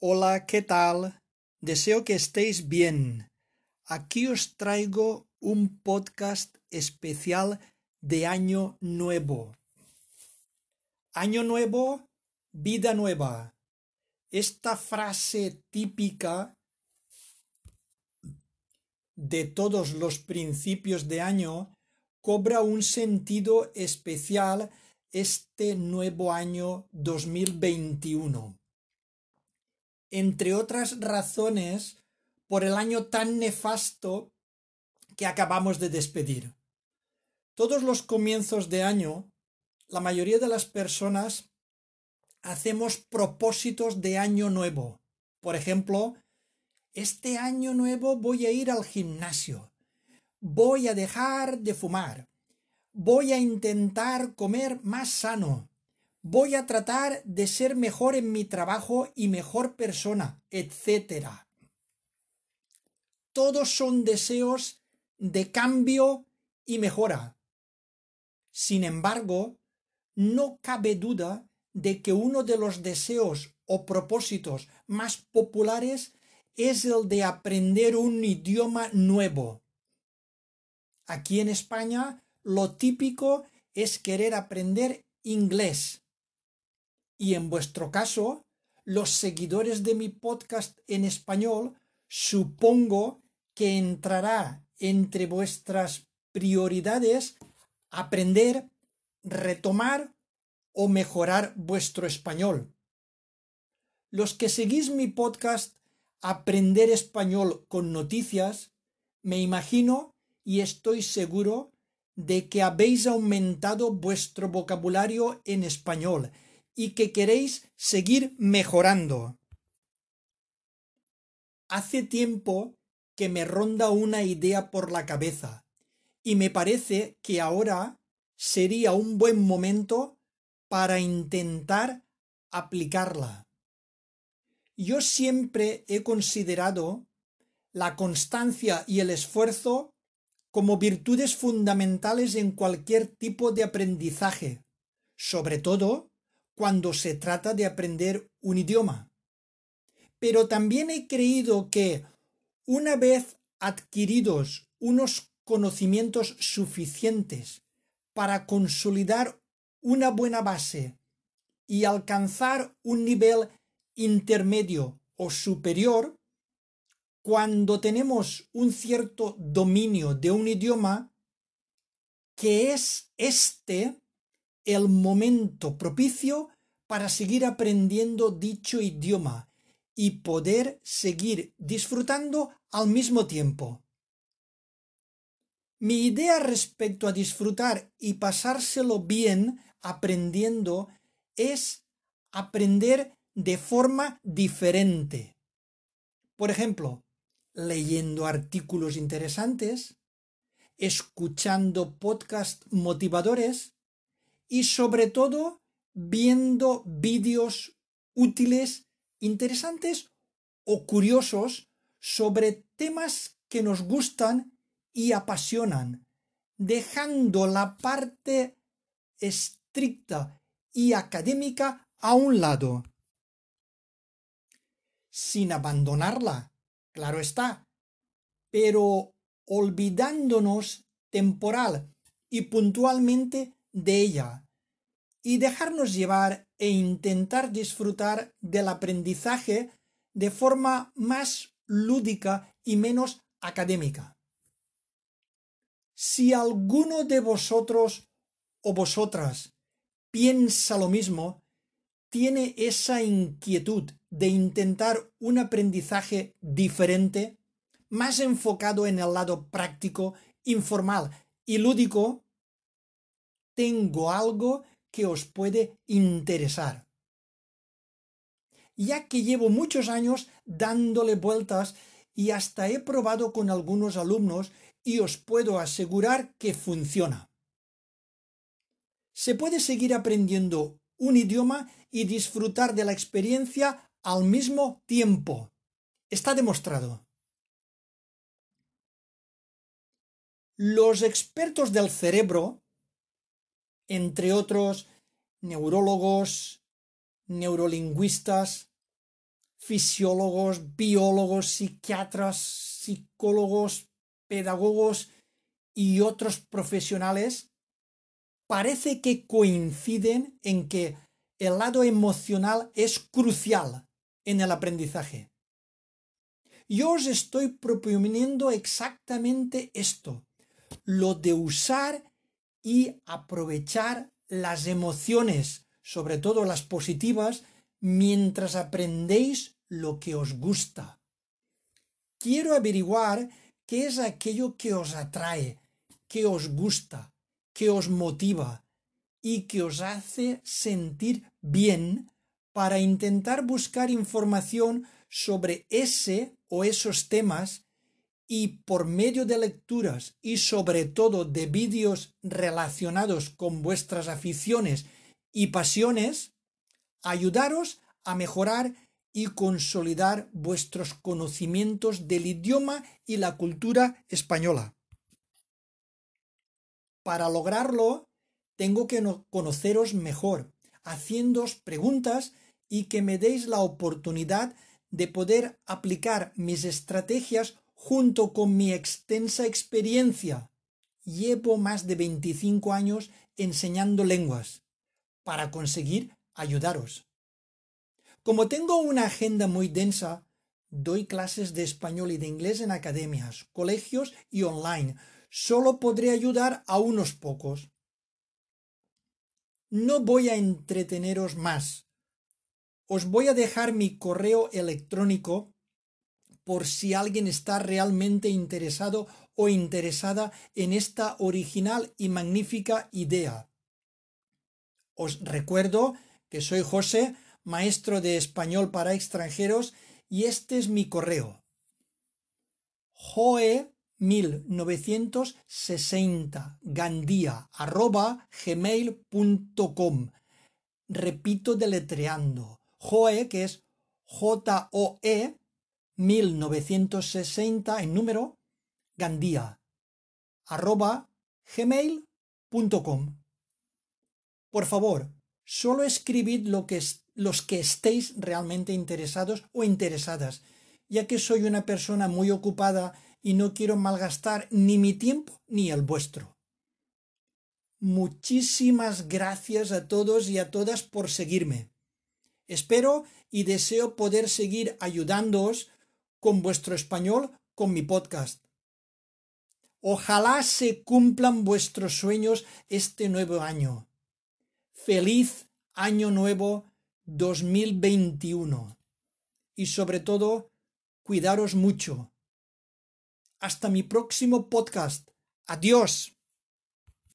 Hola, ¿qué tal? Deseo que estéis bien. Aquí os traigo un podcast especial de Año Nuevo. Año Nuevo, vida nueva. Esta frase típica de todos los principios de año cobra un sentido especial este nuevo año 2021 entre otras razones, por el año tan nefasto que acabamos de despedir. Todos los comienzos de año, la mayoría de las personas hacemos propósitos de año nuevo. Por ejemplo, este año nuevo voy a ir al gimnasio, voy a dejar de fumar, voy a intentar comer más sano, voy a tratar de ser mejor en mi trabajo y mejor persona, etc. Todos son deseos de cambio y mejora. Sin embargo, no cabe duda de que uno de los deseos o propósitos más populares es el de aprender un idioma nuevo. Aquí en España lo típico es querer aprender inglés. Y en vuestro caso, los seguidores de mi podcast en español, supongo que entrará entre vuestras prioridades aprender, retomar o mejorar vuestro español. Los que seguís mi podcast Aprender español con noticias, me imagino y estoy seguro de que habéis aumentado vuestro vocabulario en español y que queréis seguir mejorando. Hace tiempo que me ronda una idea por la cabeza y me parece que ahora sería un buen momento para intentar aplicarla. Yo siempre he considerado la constancia y el esfuerzo como virtudes fundamentales en cualquier tipo de aprendizaje, sobre todo cuando se trata de aprender un idioma. Pero también he creído que una vez adquiridos unos conocimientos suficientes para consolidar una buena base y alcanzar un nivel intermedio o superior, cuando tenemos un cierto dominio de un idioma, que es este el momento propicio para seguir aprendiendo dicho idioma y poder seguir disfrutando al mismo tiempo. Mi idea respecto a disfrutar y pasárselo bien aprendiendo es aprender de forma diferente. Por ejemplo, leyendo artículos interesantes, escuchando podcasts motivadores y sobre todo viendo vídeos útiles, interesantes o curiosos sobre temas que nos gustan y apasionan, dejando la parte estricta y académica a un lado. Sin abandonarla, claro está, pero olvidándonos temporal y puntualmente de ella y dejarnos llevar e intentar disfrutar del aprendizaje de forma más lúdica y menos académica. Si alguno de vosotros o vosotras piensa lo mismo, tiene esa inquietud de intentar un aprendizaje diferente, más enfocado en el lado práctico, informal y lúdico, tengo algo que os puede interesar. Ya que llevo muchos años dándole vueltas y hasta he probado con algunos alumnos y os puedo asegurar que funciona. Se puede seguir aprendiendo un idioma y disfrutar de la experiencia al mismo tiempo. Está demostrado. Los expertos del cerebro entre otros neurólogos, neurolingüistas, fisiólogos, biólogos, psiquiatras, psicólogos, pedagogos y otros profesionales parece que coinciden en que el lado emocional es crucial en el aprendizaje. Yo os estoy proponiendo exactamente esto, lo de usar y aprovechar las emociones, sobre todo las positivas, mientras aprendéis lo que os gusta. Quiero averiguar qué es aquello que os atrae, que os gusta, que os motiva y que os hace sentir bien para intentar buscar información sobre ese o esos temas y por medio de lecturas y sobre todo de vídeos relacionados con vuestras aficiones y pasiones, ayudaros a mejorar y consolidar vuestros conocimientos del idioma y la cultura española. Para lograrlo, tengo que conoceros mejor, haciéndoos preguntas y que me deis la oportunidad de poder aplicar mis estrategias junto con mi extensa experiencia. Llevo más de 25 años enseñando lenguas para conseguir ayudaros. Como tengo una agenda muy densa, doy clases de español y de inglés en academias, colegios y online. Solo podré ayudar a unos pocos. No voy a entreteneros más. Os voy a dejar mi correo electrónico por si alguien está realmente interesado o interesada en esta original y magnífica idea. Os recuerdo que soy José, maestro de español para extranjeros, y este es mi correo. Joe 1960 gandía arroba gmail.com repito deletreando Joe que es J-O-E 1960 en número gandía gmail.com por favor solo escribid lo que los que estéis realmente interesados o interesadas ya que soy una persona muy ocupada y no quiero malgastar ni mi tiempo ni el vuestro. Muchísimas gracias a todos y a todas por seguirme. Espero y deseo poder seguir ayudándoos con vuestro español con mi podcast. Ojalá se cumplan vuestros sueños este nuevo año. Feliz año nuevo 2021. Y sobre todo, cuidaros mucho. Hasta mi próximo podcast. Adiós.